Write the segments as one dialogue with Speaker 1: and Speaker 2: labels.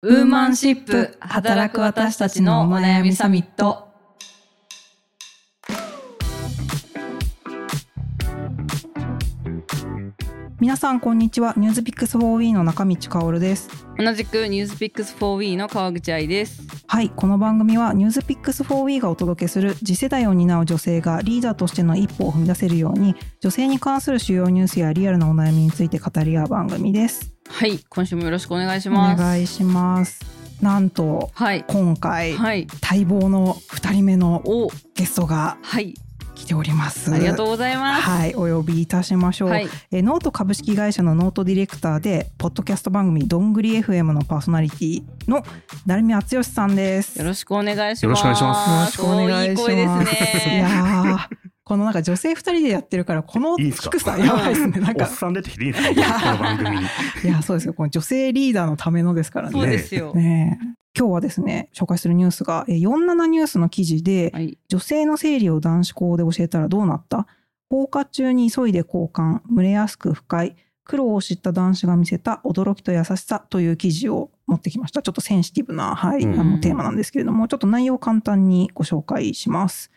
Speaker 1: ウーマンシップ働く私たちのお悩みサミット。
Speaker 2: 皆さんこんにちはニュースピックス 4W の中道香です
Speaker 1: 同じくニュースピックス 4W の川口愛です。
Speaker 2: はいこの番組はニュースピックス 4W がお届けする次世代を担う女性がリーダーとしての一歩を踏み出せるように女性に関する主要ニュースやリアルなお悩みについて語り合う番組です
Speaker 1: はい、今週もよろしくお願いし
Speaker 2: お
Speaker 1: ます。
Speaker 2: 願いしますなんと
Speaker 1: はい。
Speaker 2: 今回、
Speaker 1: はい。
Speaker 2: 待望の2人目の
Speaker 1: お、
Speaker 2: ゲストが
Speaker 1: はい。
Speaker 2: 来ております
Speaker 1: ありがとうございます。
Speaker 2: はい、お呼びいたしましょう、
Speaker 1: はい。
Speaker 2: えーノート株式会社のノートディレクターでポッドキャスト番組どんぐり FM のパーソナリティの成見敦義さんです
Speaker 1: よろしくお願いします。
Speaker 3: よろしくお願いします
Speaker 2: よろしくお願いします
Speaker 1: おいい声です
Speaker 2: いやこのなんか女性二人でやってるからこの
Speaker 3: いいんすか？
Speaker 2: 低さやばいですね。なんか
Speaker 3: おっさん出てきていいんですか？
Speaker 2: いや。
Speaker 3: この番組に。
Speaker 2: いやそうですよ。この女性リーダーのためのですから
Speaker 1: そう
Speaker 2: ね
Speaker 1: ですよ。
Speaker 2: ね。え今日はですね紹介するニュースがえー47ニュースの記事で
Speaker 1: はい。
Speaker 2: 女性の生理を男子校で教えたらどうなった？放課中に急いで交換蒸れやすく不快苦労を知った男子が見せた驚きと優しさという記事を持ってきました。ちょっとセンシティブな、はい
Speaker 3: うん。
Speaker 2: あのテーマなんですけれどもちょっと内容を簡単にご紹介します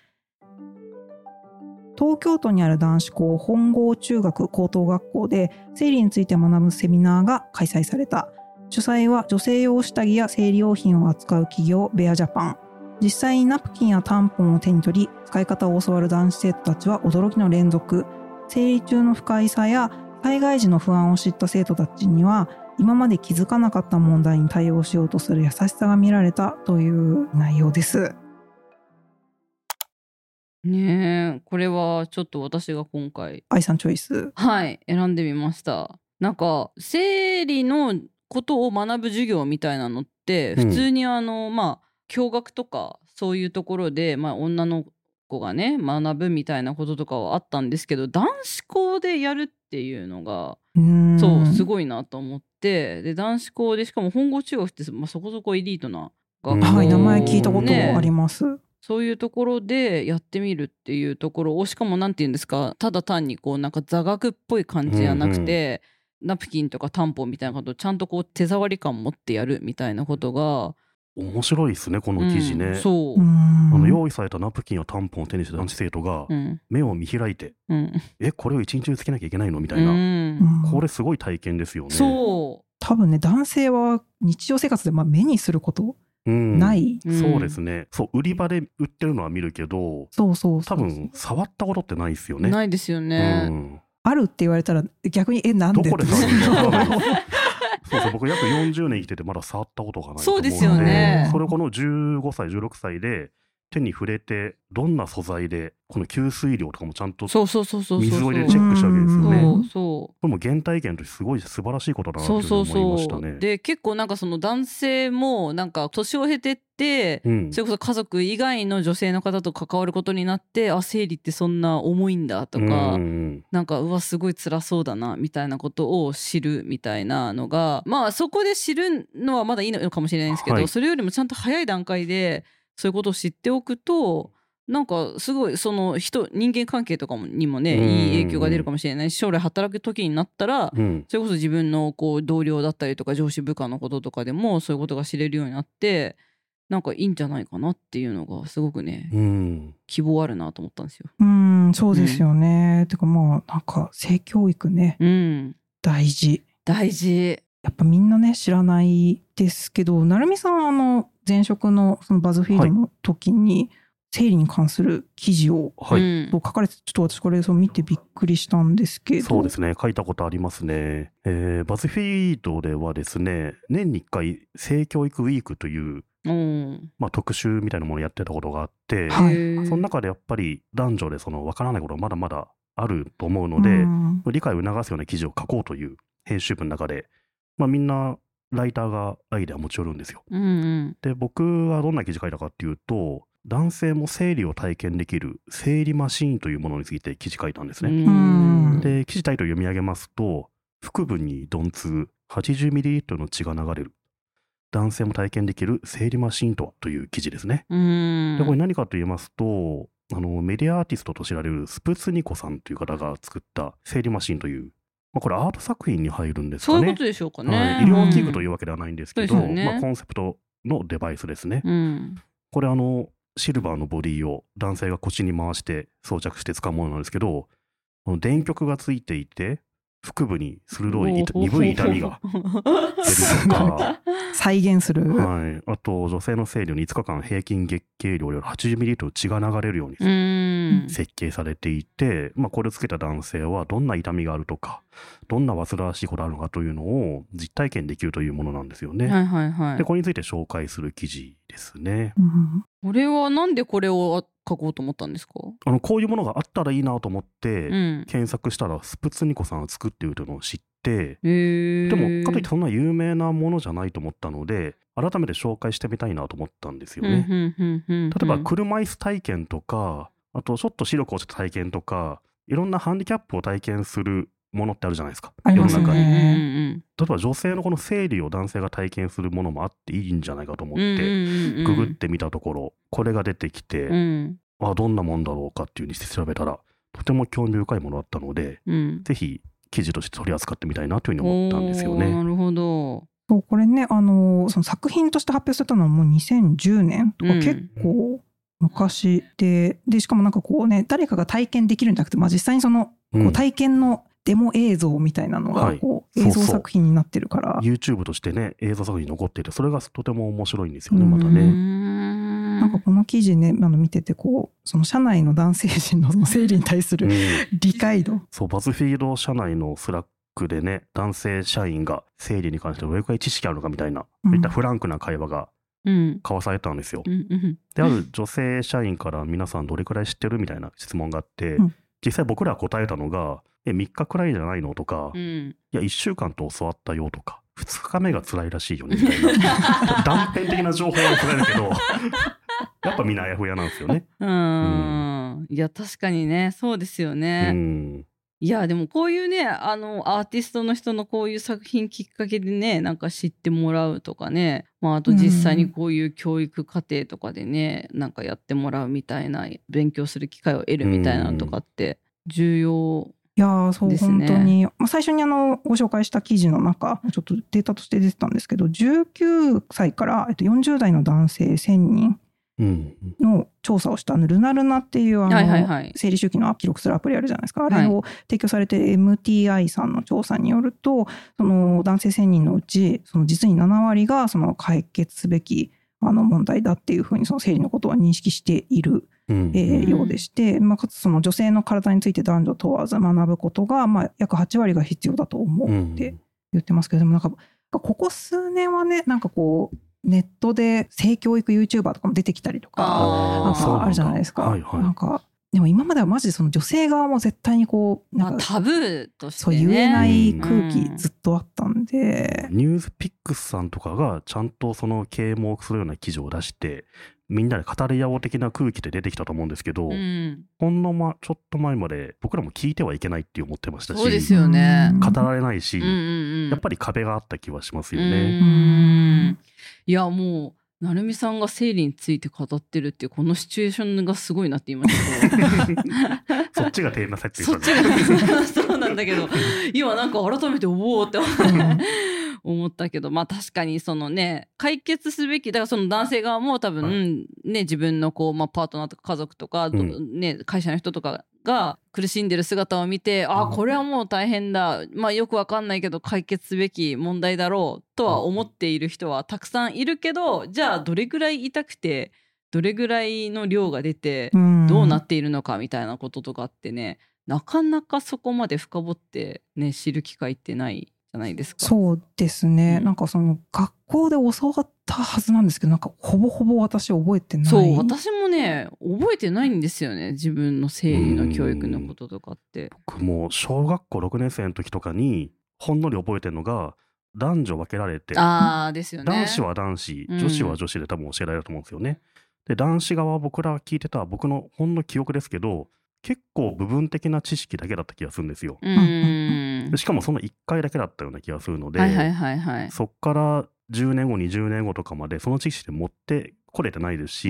Speaker 2: 東京都にある男子校本郷中学高等学校で生理について学ぶセミナーが開催された。主催は女性用下着や生理用品を扱う企業ベアジャパン。実際にナプキンやタンポンを手に取り使い方を教わる男子生徒たちは驚きの連続。生理中の不快さや災害時の不安を知った生徒たちには今まで気づかなかった問題に対応しようとする優しさが見られたという内容です。
Speaker 1: ねえ、これはちょっと私が今回、
Speaker 2: 愛さんチョイス。
Speaker 1: はい、選んでみました。なんか、生理のことを学ぶ授業みたいなのって、
Speaker 3: うん
Speaker 1: 普通にあの、まあ、教学とか、そういうところで、まあ、女の子がね、学ぶみたいなこととかはあったんですけど、男子校でやるっていうのが、そう、す
Speaker 2: い。
Speaker 1: ごいなと思って、で、男子校で、しかも本郷中学って、まあ、そこそこエリートな学校、
Speaker 2: はい、名前聞いたこと
Speaker 1: ね
Speaker 2: あります。
Speaker 1: そういうところでやってみるっていうところをしかもなんて言うんですかただ単にこうなんか座学っぽい感じじゃなくて、ナプキンとかタンポンみたいなことをちゃんとこう手触り感持ってやるみたいなことが、
Speaker 3: 面白いですね、この記事ね。
Speaker 1: うんそう。
Speaker 2: う、ん。
Speaker 3: あの用意されたナプキンやタンポンを手にした男子生徒が
Speaker 1: うん。
Speaker 3: 目を見開いて、
Speaker 1: うん
Speaker 3: え、これを一日中つけなきゃいけないの？みた
Speaker 1: う
Speaker 3: いな。
Speaker 1: ん。
Speaker 3: これすごい体験ですよね。
Speaker 1: そ
Speaker 2: 多分ね男性は日常生活でまあ目にすること
Speaker 3: うん。
Speaker 2: ない、
Speaker 1: う、
Speaker 3: そうですね。そう、売り場で売ってるのは見るけど、
Speaker 2: そうそうそう
Speaker 3: 多分触ったことってないですよね。
Speaker 1: ないですよね、
Speaker 3: うん。
Speaker 2: あるって言われたら逆にえなんで？
Speaker 3: どこで そうそう僕約40年生きててまだ触ったことがないと思
Speaker 1: そうですよね。
Speaker 3: それをこの15歳16歳で手に触れてどんな素材でこの吸水量とかもちゃんと
Speaker 1: そうそうそうそうそう。
Speaker 3: 水を入れてチェックしたわけですよね。
Speaker 1: そうそう。
Speaker 3: これも原体験としてすごい素晴らしいことだなと思いま
Speaker 1: そうそう、
Speaker 3: したね。
Speaker 1: で結構なんかその男性もなんか年を経てって、
Speaker 3: うん。
Speaker 1: それこそ家族以外の女性の方と関わることになってあ生理ってそんな重いんだとか、
Speaker 3: うん。
Speaker 1: なんかうわすごい辛そうだなみたいなことを知るみたいなのがまあそこで知るのはまだいいのかもしれないんですけど、
Speaker 3: はい。
Speaker 1: それよりもちゃんと早い段階でそういうことを知っておくとなんかすごいその人人間関係とかもにもね
Speaker 3: うん
Speaker 1: いい影響が出るかもしれないし将来働く時になったら
Speaker 3: うん。
Speaker 1: それこそ自分のこう同僚だったりとか上司部下のこととかでもそういうことが知れるようになってなんかいいんじゃないかなっていうのがすごくね
Speaker 3: うん。
Speaker 1: 希望あるなと思ったんですよ。
Speaker 2: うんそうですよね、てかまあなんか性教育ね。
Speaker 1: うん、
Speaker 2: 大事。
Speaker 1: 大事。
Speaker 2: やっぱみんなね知らないですけど成美さんはあの前職のそのバズフィードの時に、生理に関する記事を
Speaker 3: はい、
Speaker 1: うん
Speaker 2: 書かれてちょっと私これそう見てびっくりしたんですけど。
Speaker 3: そうですね。書いたことありますね。えーバズフィードではですね年に1回性教育ウィークという、
Speaker 1: うん
Speaker 3: まあ、特集みたいなものをやってたことがあって、
Speaker 2: はい。
Speaker 3: その中でやっぱり男女でその分からないことがまだまだあると思うので、
Speaker 2: うん。
Speaker 3: 理解を促すような記事を書こうという編集部の中で、まあ、みんなライターがアイデアを持ち寄るんですよ。
Speaker 1: うんうん
Speaker 3: で僕はどんな記事書いたかっていうと男性も生理を体験できる生理マシーンというものについて記事書いたんですね。
Speaker 2: ん
Speaker 3: で記事タイトル読み上げますと腹部に鈍痛 80ml の血が流れる男性も体験できる生理マシーンとはという記事ですね。
Speaker 1: うん
Speaker 3: でこれ何かと言いますとあのメディアアーティストと知られるスプツニコさんという方が作った生理マシンというまあ、これアート作品に入るんですかね。
Speaker 1: そういうことでしょうかね。
Speaker 3: はい、医療器具といううわけではないんですけど、
Speaker 1: そうですよね
Speaker 3: まあ、コンセプトのデバイスですね。
Speaker 1: ん。
Speaker 3: これあのシルバーのボディを男性が腰に回して装着して使うものなんですけど電極がついていて腹部に鋭い痛鈍い痛みが出るとか、
Speaker 2: 再現する。
Speaker 3: はい、あと女性の生理に5日間平均月経量より 80ml 血が流れるように
Speaker 1: うん。
Speaker 3: 設計されていて、まあ、これをつけた男性はどんな痛みがあるとかどんな煩わしいことがあるのかというのを実体験できるというものなんですよね。
Speaker 1: はいはいはい
Speaker 3: で。これについて紹介する記事ですね。
Speaker 2: うん
Speaker 1: これはなんでこれを書こうと思ったんですか？
Speaker 3: あのこういうものがあったらいいなと思って、
Speaker 1: うん。
Speaker 3: 検索したらスプツニコさんが作っているのを知ってでもかといってそんな有名なものじゃないと思ったので改めて紹介してみたいなと思ったんですよね。例えば車椅子体験とかあとちょっと視力落ちた体験とかいろんなハンディキャップを体験するものってあるじゃないですか。
Speaker 2: ありますね。
Speaker 3: 世の中に。
Speaker 2: ね
Speaker 3: 例えば女性のこの生理を男性が体験するものもあっていいんじゃないかと思って、
Speaker 1: て
Speaker 3: ググってみたところこれが出てきて、
Speaker 1: うん。
Speaker 3: あどんなもんだろうかっていうふうにして調べたらとても興味深いものだったので
Speaker 1: うん。
Speaker 3: ぜひ記事として取り扱ってみたいなというふうに思ったんですよね。
Speaker 1: なるほど。
Speaker 2: そうこれねあのその作品として発表されたのはもう2010年とか
Speaker 1: うん。
Speaker 2: 結構昔で、でしかもなんかこうね誰かが体験できるんじゃなくて、まあ、実際にそのこ
Speaker 3: うん。
Speaker 2: う体験のデモ映像みたいなのが
Speaker 3: はい。
Speaker 2: こう映像作品になってるから、
Speaker 3: YouTube としてね映像作品に残っていてそれがとても面白いんですよね
Speaker 2: うん。
Speaker 3: またね。
Speaker 1: ん
Speaker 2: なんかこの記事ねあの見ててこうその社内の男性陣のその 生理に対する
Speaker 3: うん。
Speaker 2: 理解度、
Speaker 3: そうバズフィード社内のスラックでね男性社員が生理に関してどれくらい知識あるのかみたいな、
Speaker 2: うん。
Speaker 3: そういったフランクな会話が
Speaker 1: うん。
Speaker 3: 交わされたんですよ。
Speaker 1: うんうん
Speaker 3: である女性社員から皆さんどれくらい知ってるみたいな質問があって、
Speaker 2: うん。
Speaker 3: 実際僕ら答えたのが「え3日くらいじゃないの?」とか、い
Speaker 1: うん
Speaker 3: や1週間と教わったよ」とか「2日目が辛いらしいよね」みたいな。断片的な情報は伝えるけど やっぱみんなあやふやなんですよね。
Speaker 1: うーん。いや確かにねそうですよ
Speaker 3: う
Speaker 1: ね、
Speaker 3: ん。
Speaker 1: いやでもこういうねあのアーティストの人のこういう作品きっかけでねなんか知ってもらうとかね、まあ、あと実際にこういう教育課程とかでねなんかやってもらうみたいな勉強する機会を得るみたいなのとかって重要
Speaker 2: いやーそう、
Speaker 1: ね。
Speaker 2: 本当に、まあ、最初にあのご紹介した記事の中ちょっとデータとして出てたんですけど19歳から、えっと、40代の男性1000人
Speaker 3: うん。
Speaker 2: の調査をしたルナルナっていうあの、生理周期の記録するアプリあるじゃないですか。あ
Speaker 1: はい。
Speaker 2: れを提供されて MTI さんの調査によるとその男性1000人のうちその実に7割がその解決すべきあの問題だっていうふうにその生理のことは認識している
Speaker 3: うん
Speaker 2: えー
Speaker 1: うん。
Speaker 2: ようでして、まあ、かつその女性の体について男女問わず学ぶことが、まあ、約8割が必要だと思
Speaker 3: う
Speaker 2: うん。って言ってますけど、でもなんかここ数年はねなんかこうネットで性教育 YouTuber とかも出てきたりとかなんかあるじゃないですか。
Speaker 3: はいはい。
Speaker 2: なんかでも今まではマジでその女性側も絶対にこうなんか
Speaker 1: まあタブーとして
Speaker 2: そう
Speaker 1: ね
Speaker 2: 言えない空気
Speaker 1: うん
Speaker 2: ずっとあったんで、
Speaker 3: ニュースピックスさん。とかがちゃん。とその啓蒙するような記事を出してみんなで語り合おう的な空気で出てきたと思うんですけど、
Speaker 1: うん。
Speaker 3: ほんの、ま、ちょっと前まで僕らも聞いてはいけないって思ってましたし
Speaker 1: そうですよね。
Speaker 2: うん
Speaker 3: 語られないし、
Speaker 1: うんうんうん。
Speaker 3: やっぱり壁があった気はしますよ
Speaker 1: う
Speaker 3: ね。
Speaker 1: ん。いやもう成美さんが生理について語ってるっていうこのシチュエーションがすごいなって言いました。
Speaker 3: そっちがテーマ設定
Speaker 1: そっちがそうなんだけど。今なんか改めておおって思っ たけどまあ確かにそのね解決すべきだからその男性側も多分、
Speaker 3: は
Speaker 1: ね自分のこう、まあ、パートナーとか家族とか、ど
Speaker 3: うん。
Speaker 1: ね、会社の人とかが苦しんでる姿を見て、あこれはもう大変だ。まあよくわかんないけど解決すべき問題だろうとは思っている人はたくさんいるけどじゃあどれぐらい痛くてどれぐらいの量が出て、
Speaker 2: ん。
Speaker 1: どうなっているのかみたいなこととかってねなかなかそこまで深掘ってね知る機会ってないじゃないですか。
Speaker 2: そうですね、
Speaker 1: うん
Speaker 2: なんかその学校で教わったはずなんですけどなんかほぼほぼ私覚えてない
Speaker 1: そう私もね覚えてないんですよね自分の生理の教育のこととかって。
Speaker 3: 僕も小学校6年生の時とかにほんのり覚えてるのが男女分けられて
Speaker 1: ああですよね。
Speaker 3: 男子は男子
Speaker 1: うん
Speaker 3: 女子は女子で多分教えられると思うんですよね。で男子側は僕ら聞いてた僕のほんの記憶ですけど結構部分的な知識だけだった気がするんですよ。しかもその1回だけだったような気がするので。そっから10年後20年後とかまでその知識で持ってこれてないですし。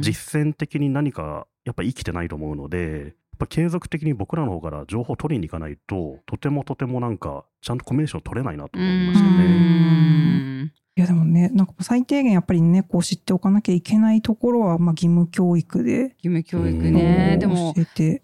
Speaker 3: 実践的に何かやっぱ生きてないと思うのでぱ継続的に僕らの方から情報を取りに行かないと、とてもとてもなんか、ちゃんとコミュニケーション取れないなと思いました
Speaker 1: う
Speaker 3: ね。
Speaker 1: ん
Speaker 2: いやでもね、なんか最低限やっぱりね、こう知っておかなきゃいけないところは、まあ義務教育で、
Speaker 1: 義務教育
Speaker 3: うん
Speaker 1: ね。
Speaker 2: うん
Speaker 1: でも。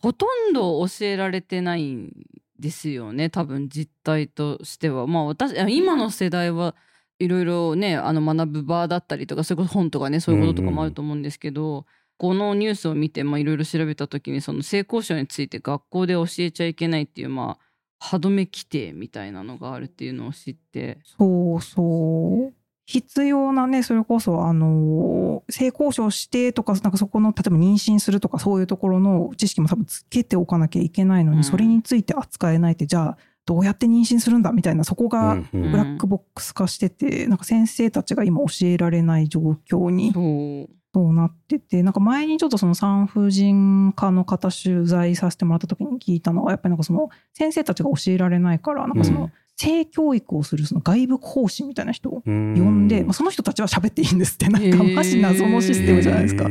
Speaker 1: ほとんど教えられてないんですよね多分実態としてはまあ私あ今の世代はいろいろねあの学ぶ場だったりとかそれこそ本とかねそういうこととかもあると思うんですけど、このニュースを見てまあいろいろ調べた時にその性交渉について学校で教えちゃいけないっていうまあ歯止め規定みたいなのがあるっていうのを知って
Speaker 2: そうそう。必要なね、それこそ、あの、性交渉してとか、なんかそこの、例えば妊娠するとか、そういうところの知識も多分つけておかなきゃいけないのに、
Speaker 1: うん。
Speaker 2: それについて扱えないって、じゃあ、どうやって妊娠するんだ？みたいな、そこが
Speaker 3: うんうん。
Speaker 2: ブラックボックス化してて、なんか先生たちが今教えられない状況に
Speaker 1: そう。
Speaker 2: なってて、なんか前にちょっとその産婦人科の方取材させてもらった時に聞いたのは、やっぱりなんかその先生たちが教えられないから、なんかそうの
Speaker 1: ん
Speaker 2: 性教育をするその外部講師みたいな人を
Speaker 3: 呼
Speaker 2: 呼んで、まあ、その人たちは喋っていいんですって、なんかマジ謎のシステムじゃないですか。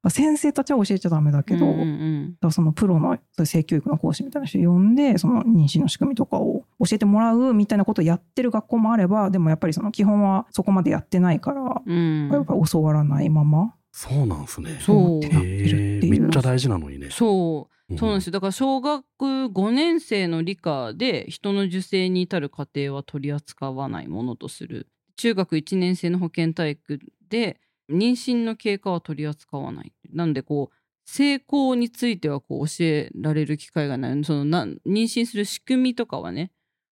Speaker 2: まあ先生たちは教えちゃダメだけど、
Speaker 1: うんうん
Speaker 2: だか
Speaker 1: うん
Speaker 2: らそのプロの性教育の講師みたいな人呼んで、その妊娠の仕組みとかを教えてもらうみたいなことをやってる学校もあれば、でもやっぱりその基本はそこまでやってないから、
Speaker 1: うん
Speaker 2: やっぱり教わらないまま、
Speaker 3: そうなんですね。
Speaker 1: そう
Speaker 2: ってなってるっていう。
Speaker 3: めっちゃ大事なのにね。
Speaker 1: そうそうなんですよ。だから小学5年生の理科で人の受精に至る過程は取り扱わないものとする。中学1年生の保健体育で妊娠の経過は取り扱わない。なのでこう成功についてはこう教えられる機会がない。そのな妊娠する仕組みとかはね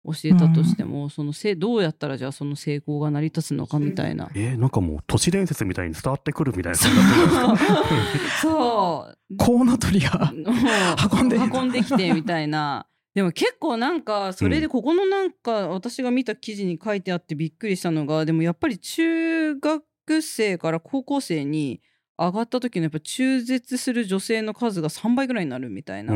Speaker 1: 教えたとしても、そのせどうやったらじゃあその成功が成り立つのかみたいな。
Speaker 3: えーなんかもう都市伝説みたいに伝わってくるみたいな。
Speaker 1: そう。
Speaker 2: コウノトリが運んで
Speaker 1: 運んできてみたいな。でも結構なんかそれでここのなんか私が見た記事に書いてあってびっくりしたのがでもやっぱり中学生から高校生に上がった時のやっぱ中絶する女性の数が3倍ぐらいになるみたいな、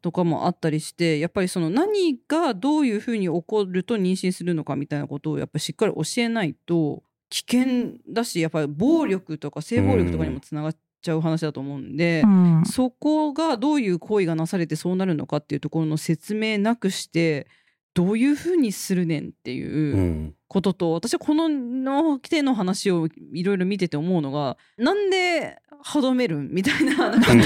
Speaker 1: とかもあったりしてやっぱりその何がどういうふうに起こると妊娠するのかみたいなことをやっぱりしっかり教えないと危険だしやっぱり暴力とか性暴力とかにもつながっちゃう話だと思うんで。
Speaker 2: うん
Speaker 1: そこがどういう行為がなされてそうなるのかっていうところの説明なくしてどういうふうにするねんって
Speaker 3: う
Speaker 1: いうんことと、私はこのの手の話をいろいろ見てて思うのがなんで歯止めるんみたいななんか
Speaker 3: うん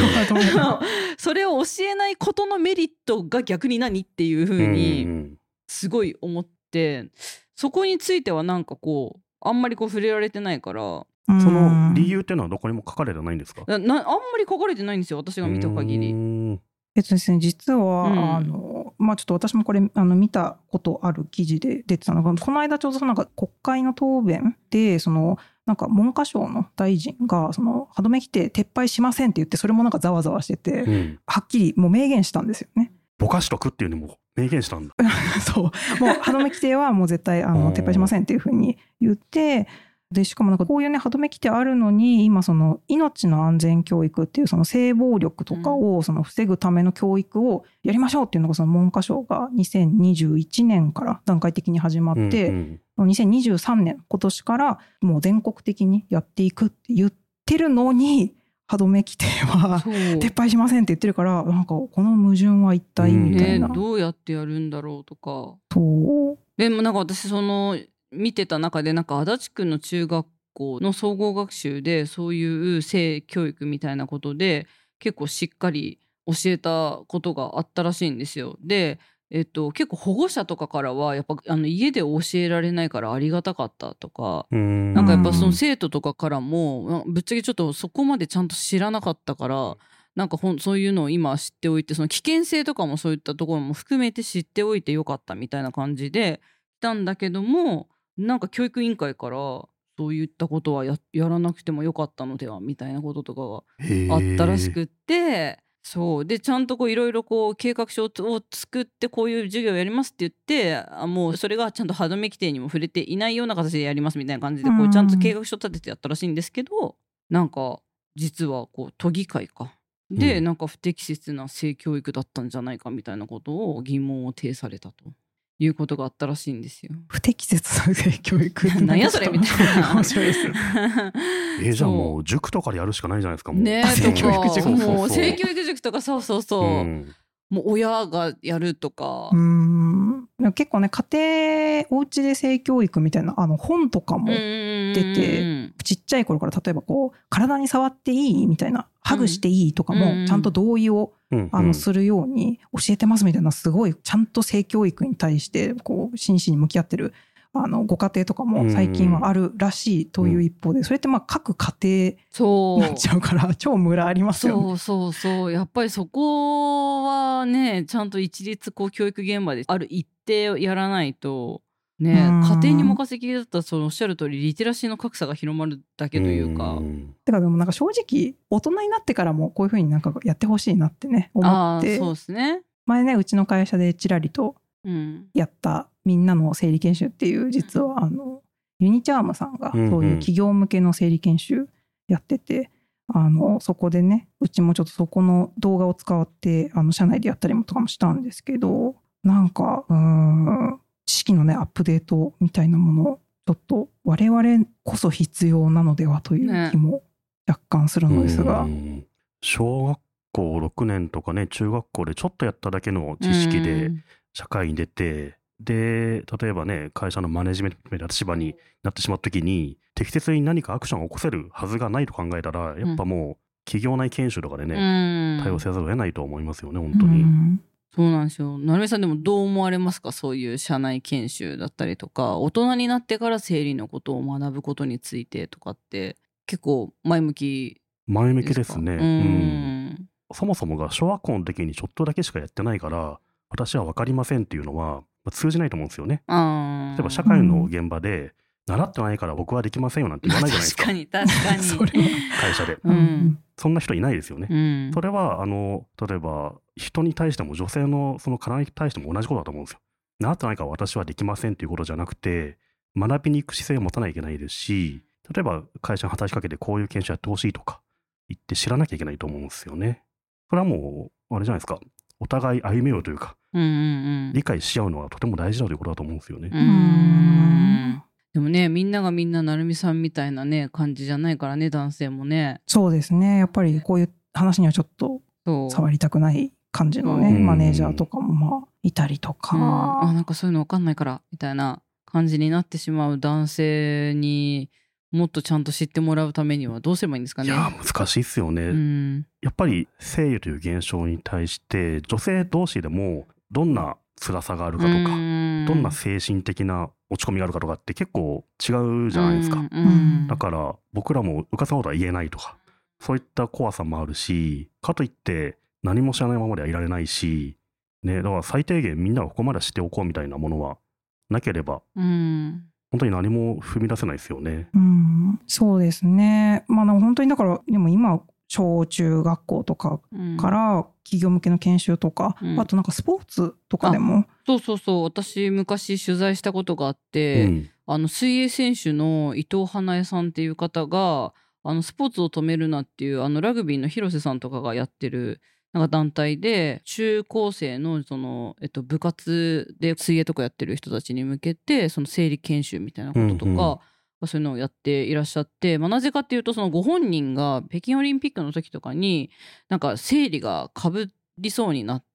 Speaker 1: それを教えないことのメリットが逆に何っていうふう
Speaker 3: うんう
Speaker 1: に
Speaker 3: ん
Speaker 1: すごい思ってそこについてはなんかこうあんまりこう触れられてないから
Speaker 3: その理由っていうのはどこにも書かれてないんですか？
Speaker 1: あんまり書かれてないんですよ私が見た限
Speaker 3: う
Speaker 1: り。
Speaker 3: ん
Speaker 2: えっとですね、実は、
Speaker 1: うん
Speaker 2: あの、まあちょっと私もこれ、あの、見たことある記事で出てたのが、この間ちょうどなんか国会の答弁で、その、なんか文科省の大臣が、その、歯止め規定撤廃しませんって言って、それもなんかざわざわしてて、
Speaker 3: うん
Speaker 2: はっきりもう明言したんですよね。
Speaker 3: ぼかしとくっていうのも明言したんだ。
Speaker 2: そう。もう歯止め規定はもう絶対、あ
Speaker 3: お
Speaker 2: の、
Speaker 3: ー
Speaker 2: 撤廃しませんっていうふうに言って、で、しかもなんかこういうね、歯止め規定あるのに、今その命の安全教育っていうその性暴力とかをその防ぐための教育をやりましょうっていうのがその文科省が2021年から段階的に始まって、
Speaker 3: うん
Speaker 2: 2023年、今年からもう全国的にやっていくって言ってるのに、歯止め規定は撤廃しませんって言ってるから、なんかこの矛盾は一体みたい
Speaker 1: ね、
Speaker 2: な。
Speaker 1: どうやってやるんだろうとか
Speaker 2: そう。
Speaker 1: でもなんか私その見てた中でなんか足立区の中学校の総合学習でそういう性教育みたいなことで結構しっかり教えたことがあったらしいんですよ。でえっと、結構保護者とかからはやっぱあの家で教えられないからありがたかったとか
Speaker 3: うん
Speaker 1: なんかやっぱその生徒とかからもぶっちゃけちょっとそこまでちゃんと知らなかったからなんかほんそういうのを今知っておいてその危険性とかもそういったところも含めて知っておいてよかったみたいな感じで来たんだけどもなんか教育委員会からそういったことはややらなくてもよかったのではみたいなこととかがあったらしくって。そう。でちゃんとこういろいろこう計画書を作ってこういう授業をやりますって言ってあもうそれがちゃんと歯止め規定にも触れていないような形でやりますみたいな感じでこ
Speaker 2: う
Speaker 1: うんちゃんと計画書立ててやったらしいんですけどなんか実はこう都議会か。で、
Speaker 3: うん。
Speaker 1: なんか不適切な性教育だったんじゃないかみたいなことを疑問を呈されたということがあったらしいんですよ。
Speaker 2: 不適切な性教育って
Speaker 1: なん やそれみたいな。
Speaker 2: 面白いですよ
Speaker 3: えーじゃあもう塾とかでやるしかないじゃないですかもう。
Speaker 1: ねえ
Speaker 2: 性教育
Speaker 1: とか
Speaker 2: 塾
Speaker 1: もう性教育塾とかそうそうそう、
Speaker 3: うん
Speaker 1: もう親がやるとか、
Speaker 2: うーん。でも結構ね家庭お家で性教育みたいなあの本とかも、
Speaker 1: 出
Speaker 2: 出てちっちゃい頃から例えばこう体に触っていいみたいなハグしていいとか
Speaker 1: うん
Speaker 2: もちゃんと同意を、
Speaker 3: うん。
Speaker 2: あのするように教えてますみたいなすごいちゃんと性教育に対してこう真摯に向き合ってるあのご家庭とかも最近はあるらしいという一方でそれってまあ各家
Speaker 1: そう。
Speaker 2: 庭になっちゃうから 超ムラありますよね。
Speaker 1: そうそうそう。やっぱりそこはねちゃんと一律こう教育現場である一定をやらないとね
Speaker 2: うん。
Speaker 1: 家庭に任せきりだったらそのおっしゃる通りリテラシーの格差が広まるだけというか、
Speaker 3: ん
Speaker 2: だからでもなんか正直大人になってからもこういうふうになん。かやってほしいなってね思って
Speaker 1: そうですね。
Speaker 2: 前ねうちの会社でちらりと
Speaker 1: うん
Speaker 2: やったみんなの生理研修っていう実はあのユニチャームさんがそういう企業向けの生理研修やってて、あのそこでねうちもちょっとそこの動画を使ってあの社内でやったりもとかもしたんですけどなんかうーん知識のねアップデートみたいなものちょっと我々こそ必要なのではという気も若干するのですが、
Speaker 3: うん小学校6年とかね中学校でちょっとやっただけの知識で
Speaker 1: うん。
Speaker 3: 社会に出てで例えばね会社のマネジメントみたいな立場になってしまった時に適切に何かアクションを起こせるはずがないと考えたらやっぱもう企業内研修とかでね、
Speaker 1: うん。
Speaker 3: 対応せざるを得ないと思いますよね本
Speaker 2: う
Speaker 3: 当に。
Speaker 2: ん
Speaker 1: そうなんですよ。なるみさんでもどう思われますか？そういう社内研修だったりとか。大人になってから生理のことを学ぶことについてとかって結構前向き
Speaker 3: 前向き
Speaker 1: で
Speaker 3: すすね。
Speaker 1: う
Speaker 3: うん。
Speaker 1: ん
Speaker 3: そもそもが小学校の時にちょっとだけしかやってないから私は分かりませんっていうのはまあ通じないと思うんですよね。例えば社会の現場で習ってないから僕はできませんよなんて言わないじゃないですか
Speaker 1: 確かに確かに。
Speaker 2: それは
Speaker 3: 会社で。
Speaker 1: うん
Speaker 3: そんな人いないですよね。
Speaker 1: うん
Speaker 3: それはあの例えば人に対しても女性のその体に対しても同じことだと思うんですよ。習ってないから私はできませんっていうことじゃなくて学びに行く姿勢を持たなきゃいけないですし例えば会社に働きかけてこういう研修やってほしいとか言って知らなきゃいけないと思うんですよね。それはもうあれじゃないですかお互い歩めようというか
Speaker 1: うんうん
Speaker 3: 理解し合うのはとても大事だということだと思うんですよね。
Speaker 1: うん。うん。でもねみんながみんななるみさんみたいなね感じじゃないからね男性もね。
Speaker 2: そうですね。やっぱりこういう話にはちょっと
Speaker 1: そう。
Speaker 2: 触りたくない感じのね、
Speaker 3: うん。
Speaker 2: マネージャーとかもまあいたりとか、
Speaker 1: うん。あなんかそういうの分かんないからみたいな感じになってしまう男性にもっとちゃんと知ってもらうためにはどうすればいいんですかね。
Speaker 3: いやー難しいっすよね。
Speaker 1: うん。
Speaker 3: やっぱり生理という現象に対して女性同士でもどんな辛さがあるかとか、
Speaker 1: うん。
Speaker 3: どんな精神的な落ち込みがあるかとかって結構違うじゃないですか。
Speaker 1: うんうん
Speaker 3: だから僕らもうかつなことは言えないとかそういった怖さもあるしかといって何も知らないままではいられないし、ね、だから最低限みんながここまで知っておこうみたいなものはなければ
Speaker 1: うん。
Speaker 3: 本当に何も踏み出せないですよね。
Speaker 2: うん。そうですね。まあでも本当にだからでも今小中学校とか
Speaker 1: うん。
Speaker 2: から企業向けの研修とか、
Speaker 1: うん。
Speaker 2: あとなんかスポーツとかでも。
Speaker 1: そうそうそう。私昔取材したことがあっ
Speaker 3: う
Speaker 1: て、
Speaker 3: ん。
Speaker 1: あの水泳選手の伊藤花江さんっていう方があのスポーツを止めるなっていうあのラグビーの広瀬さんとかがやってるなんか団体で中高生のその、えっと、部活で水泳とかやってる人たちに向けてその生理研修みたいなこととか、そういうのをやっていらっしゃって、まあ、なぜかっていうとそのご本人が北京オリンピックの時とかになんか生理がかぶりそうになって。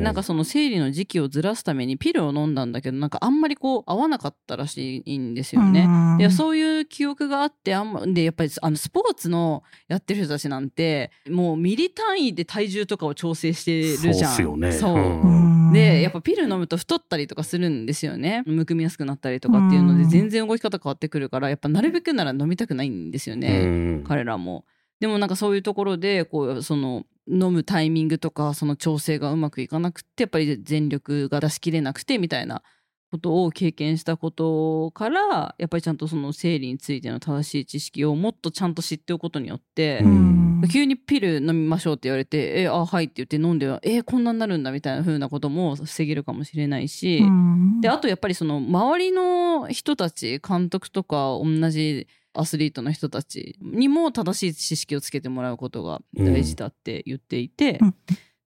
Speaker 1: なんかその生理の時期をずらすためにピルを飲んだんだけどなんかあんまりこう合わなかったらしいんですよね。
Speaker 2: うん
Speaker 1: でそういう記憶があってあんまでやっぱりあのスポーツのやってる人たちなんてもうミリ単位で体重とかを調整してるじゃん。
Speaker 3: そうね
Speaker 1: そう
Speaker 3: うん
Speaker 2: うん
Speaker 1: でやっぱピル飲むと太ったりとかするんですよねむくみやすくなったりとかっていうので
Speaker 2: うん
Speaker 1: 全然動き方変わってくるからやっぱなるべくなら飲みたくないんですよね。
Speaker 3: うん
Speaker 1: 彼らも。でもなんかそういうところでこうその飲むタイミングとかその調整がうまくいかなくってやっぱり全力が出し切れなくてみたいなことを経験したことからやっぱりちゃんとその生理についての正しい知識をもっとちゃんと知っておくことによって、
Speaker 3: うん
Speaker 1: 急にピル飲みましょうって言われて「えあはい」って言って飲んでは「えこんなになるんだ」みたいな風なことも防げるかもしれないし。
Speaker 2: うん
Speaker 1: であとやっぱりその周りの人たち監督とか同じアスリートの人たちにも正しい知識をつけてもらうことが大事だって言っていて、
Speaker 2: うん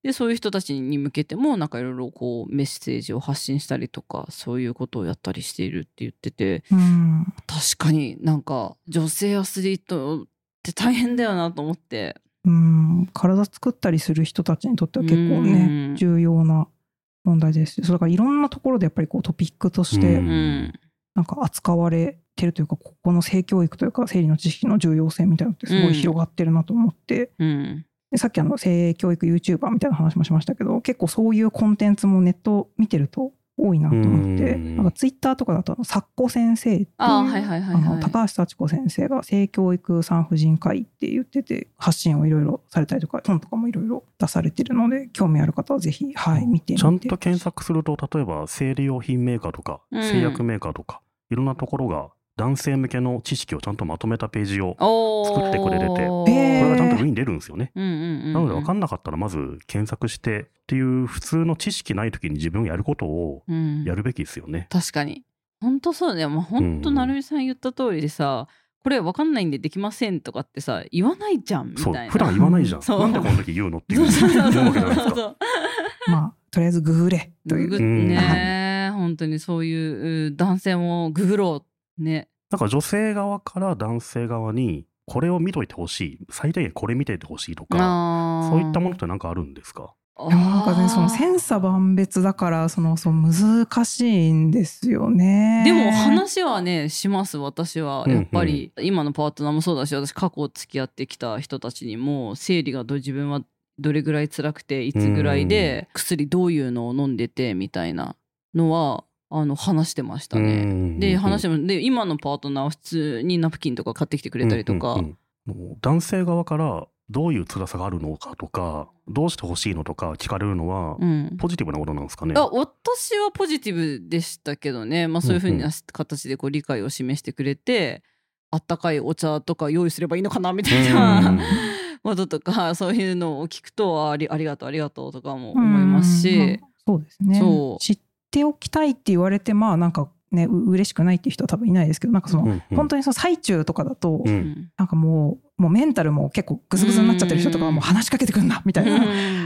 Speaker 1: でそういう人たちに向けてもなんかいろいろこうメッセージを発信したりとかそういうことをやったりしているって言ってて
Speaker 2: うん。
Speaker 1: 確かになんか女性アスリートって大変だよなと思って。
Speaker 2: うん。体作ったりする人たちにとっては結構
Speaker 1: うん。
Speaker 2: ね重要な問題です。しそうだからいろんなところでやっぱりこうトピックとしてなんか扱われてるというかここの性教育というか生理の知識の重要性みたいなのってすごい広がってるなと思って、
Speaker 1: うん
Speaker 2: でさっきあの性教育 YouTuber みたいな話もしましたけど結構そういうコンテンツもネット見てると多いなと思って
Speaker 3: うん。
Speaker 2: なんかツイッターとかだとサッコ先生っていう
Speaker 1: あーはいはいはいはい
Speaker 2: あの高橋幸子先生が性教育産婦人科医って言ってて発信をいろいろされたりとか本とかもいろいろ出されてるので興味ある方はぜひ、はい、見てみて。
Speaker 3: ちゃんと検索すると、例えば生理用品メーカーとか、
Speaker 1: うん。
Speaker 3: 製薬メーカーとか、いろんなところが男性向けの知識をちゃんとまとめたページを、こ
Speaker 1: 作
Speaker 3: ってくれてて
Speaker 2: へ
Speaker 3: れ
Speaker 2: ー
Speaker 3: がちゃんと上に出るんですよね。
Speaker 1: うんうんうん、
Speaker 3: なので分かんなかったらまず検索してっていう普通の知識ない時に自分がやることを
Speaker 1: うん。
Speaker 3: やるべきですよね。
Speaker 1: 確かに。本当そうだよ。もう本当
Speaker 3: うん
Speaker 1: 成美さん言った通りでさ、これ分かんないんでできませんとかってさ言わないじゃんみたいな。
Speaker 3: そう普段言わないじゃん。なんでこの時言うのっていう
Speaker 1: そうそうそう
Speaker 3: 思う。わけじゃないですか。
Speaker 1: そ う
Speaker 2: まあとりあえずググれという。
Speaker 1: ググ
Speaker 3: うん。
Speaker 1: ね本当にそういうう男性もググろうね。
Speaker 3: なんか女性側から男性側にこれを見といてほしい。最低限これ見ていてほしいとかそういったものって何かあるんですか？
Speaker 2: なんかねその千差万別だからそのそう難しいんですよね。
Speaker 1: でも話はねします私は。
Speaker 3: うんうん。
Speaker 1: やっぱり、今のパートナーもそうだし私過去付き合ってきた人たちにも生理がど自分はどれぐらい辛くていつぐらいで薬どういうのを飲んでてみたいなのはあの話してましたね。で話してもで今のパートナーは普通にナプキンとか買ってきてくれたりとか、
Speaker 3: うんうんうん。もう男性側からどういう辛さがあるのかとかどうしてほしいのとか聞かれるのは
Speaker 1: うん。
Speaker 3: ポジティブなことなんですかね、
Speaker 1: あ私はポジティブでしたけどね、まあ、そういうふうな形でこう理解を示してくれて、あったかいお茶とか用意すればいいのかなみたいな、
Speaker 3: うん
Speaker 1: こととかそういうのを聞くとありありがとうありがとうとかも思いますし、
Speaker 2: うそうですね。
Speaker 1: そう。
Speaker 2: 知っておきたいって言われてまあなんかねう嬉しくないっていう人は多分いないですけどなんかその、
Speaker 3: うんうん。
Speaker 2: 本当にその最中とかだと、
Speaker 3: う
Speaker 1: うん。ん
Speaker 2: なんかもうもうメンタルも結構グズグズになっちゃってる人とかはもう話しかけてくんなみたいな、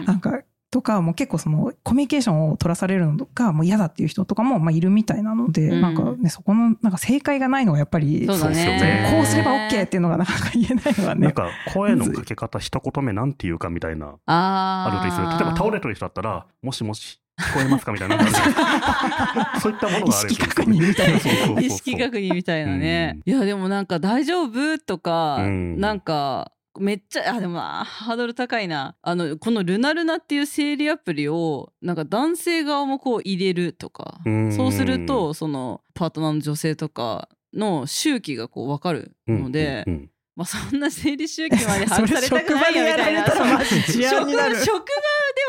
Speaker 2: なんかとかもう結構そのコミュニケーションを取らされるのがもう嫌だっていう人とかもまあいるみたいなので、
Speaker 1: うん。
Speaker 2: なんかねそこのなんか正解がないのはやっぱり
Speaker 1: そう
Speaker 3: ですよ
Speaker 1: ね。
Speaker 3: ね
Speaker 2: こうすれば OK っていうのがなかなか言えないのはね。
Speaker 3: なんか声のかけ方一言目なんていうかみたいな
Speaker 1: あ
Speaker 3: あるとする
Speaker 1: ー
Speaker 3: 例えば倒れてる人だったらもしもし聞こえますかみたいな。そういったものがある
Speaker 2: 意識確認みたいな。
Speaker 1: 意識確認みたいなね、いやでもなんか大丈夫？とか、
Speaker 3: うん。
Speaker 1: なんかめっちゃあでもあハードル高いな。あのこのルナルナっていう生理アプリをなんか男性側もこう入れるとか
Speaker 3: うん。
Speaker 1: そうするとそのパートナーの女性とかの周期がこう分かるので、
Speaker 3: うんうん
Speaker 1: まあそんな生理周期まで把握されたくないよみたいな
Speaker 2: 職場で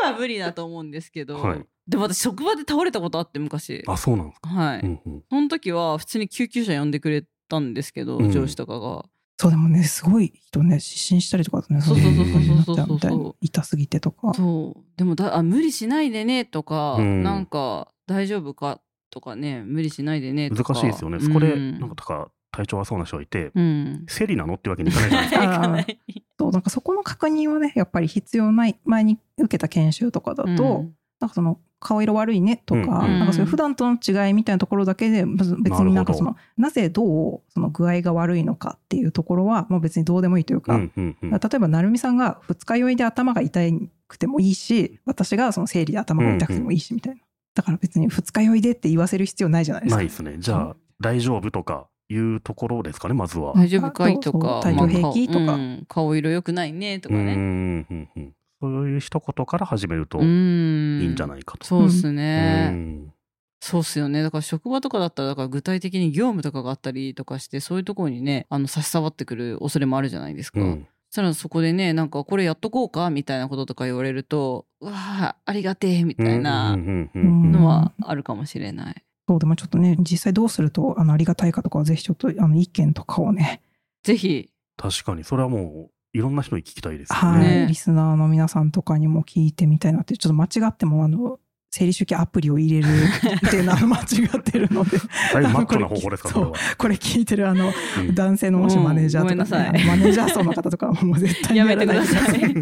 Speaker 1: は無理だと思うんですけど、
Speaker 3: はい
Speaker 1: でも私職場で倒れたことあって昔。
Speaker 3: あそうなんですか、
Speaker 1: はい、
Speaker 3: うんうん。
Speaker 1: その時は普通に救急車呼んでくれたんですけど、
Speaker 3: うん。
Speaker 1: 上司とかが。
Speaker 2: そうでもねすごい人ね失神したりとかね
Speaker 1: そうそうそうそうそう
Speaker 2: ちゃうみたいに痛すぎてとか。
Speaker 1: そう。でもだあ無理しないでねとか、
Speaker 3: うん。
Speaker 1: なんか大丈夫かとかね無理しないでねとか。
Speaker 3: 難しいですよね。そこで
Speaker 1: うん。
Speaker 3: なんかとか体調悪そうな人がいて、
Speaker 1: うん。
Speaker 3: 生理なのってわけにいかないじゃないですか。
Speaker 2: そうなんかそこの確認はねやっぱり必要ない前に受けた研修とかだと、
Speaker 1: うん。
Speaker 2: なんかその顔色悪いねとか,、
Speaker 3: うん
Speaker 2: なんかそういう普段との違いみたいなところだけで別別になんかそ
Speaker 3: な
Speaker 2: のなぜどうその具合が悪いのかっていうところはもう別にどうでもいいというか、
Speaker 3: うんうんうん。
Speaker 2: 例えば成美さんが二日酔いで頭が痛くてもいいし私がその生理で頭が痛くてもいいしみたいな、だから別に二日酔いでって言わせる必要ないじゃないですか。
Speaker 3: ないですね。じゃあ大丈夫とかいうところですかねまずは、
Speaker 1: 大丈夫かいとか。
Speaker 2: 体調平気とか
Speaker 1: まあ顔うん。顔色良くないねとか
Speaker 3: うん
Speaker 1: ね
Speaker 3: うんうんうんそういう一言から始めると
Speaker 1: う
Speaker 3: い
Speaker 1: ん。
Speaker 3: いんじゃないかと、
Speaker 1: そうっす
Speaker 3: う
Speaker 1: ね、
Speaker 3: ん。
Speaker 1: そうっすよね。だから職場とかだったらだから具体的に業務とかがあったりとかしてそういうところにねあの差し障ってくる恐れもあるじゃないですか、
Speaker 3: うん。
Speaker 1: そしたらそこでねなんかこれやっとこうかみたいなこととか言われるとうわあありがてえみたいなのはあるかもしれない。
Speaker 2: そうでもちょっとね実際どうするとあのありがたいかとかはぜひちょっとあの意見とかをね。
Speaker 1: ぜひ。
Speaker 3: 確かに。それはもういろんな人に聞きたいですよ
Speaker 2: はい、
Speaker 3: ね。
Speaker 1: ね
Speaker 2: リスナーの皆さんとかにも聞いてみたいなってちょっと間違ってもあの生理周期アプリを入れる っていうのは間違ってるので
Speaker 3: だいぶマッチョな方法ですか、
Speaker 2: そう
Speaker 3: こ
Speaker 2: これ聞いてるあの男性のもしマネージャーとか、ね
Speaker 1: うんごめんなさい
Speaker 2: マネージャー層の方とかはもう絶対に
Speaker 1: やめてください。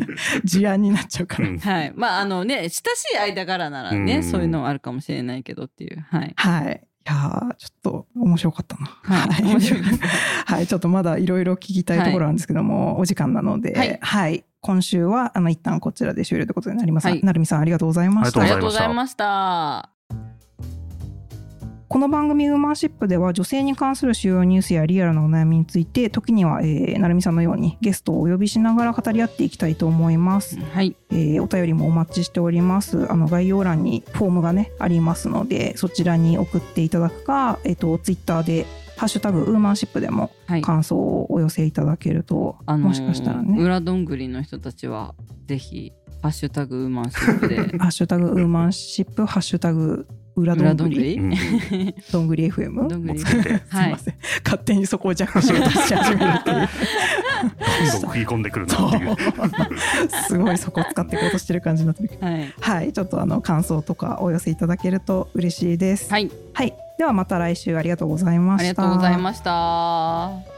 Speaker 2: 事案になっちゃうから、
Speaker 3: うん
Speaker 1: はい。まあ、あのね、親しい間柄ならね、
Speaker 3: うん
Speaker 1: そういうのはあるかもしれないけどっていう。はい。
Speaker 2: はいいやーちょっと面白かったな。
Speaker 1: はい。面白い。
Speaker 2: はい、ちょっとまだいろいろ聞きたいところなんですけども、お時間なので、
Speaker 1: は
Speaker 2: はいい、今週はあの一旦こちらで終了ということになります。
Speaker 1: はい
Speaker 2: なるみさんありがとうございました。
Speaker 1: ありがとうございました。
Speaker 2: この番組ウーマンシップでは女性に関する主要ニュースやリアルなお悩みについて時には、えー、なるみさんのようにゲストをお呼びしながら語り合っていきたいと思います。
Speaker 1: はい。
Speaker 2: えーお便りもお待ちしております。あの概要欄にフォームがねありますのでそちらに送っていただくか、えっ、とツイッターでハッシュタグウーマンシップでも
Speaker 1: はい。
Speaker 2: 感想をお寄せいただけると、
Speaker 1: あのー
Speaker 2: もしかしたらね。
Speaker 1: 裏どんぐりの人たちは、ぜひ、ハッシュタグウーマンシップで。
Speaker 2: ハッシュタグウーマンシップハッシュタグ裏ど
Speaker 1: 裏
Speaker 2: んぐり？
Speaker 1: どんぐり？
Speaker 3: うん
Speaker 2: どんぐり FM
Speaker 1: どんぐり。
Speaker 3: もつけて、
Speaker 2: すいません、勝手にそこをジャックしようとし始めるっていう。
Speaker 3: どんどん食い込んでくるなっていう。
Speaker 2: すごいそこを使っていこうとしてる感じになってるけど。
Speaker 1: はい。
Speaker 2: はい。ちょっとあの感想とかお寄せいただけると嬉しいです。
Speaker 1: はい。
Speaker 2: はい、ではまた来週ありがとうございました。
Speaker 1: ありがとうございました。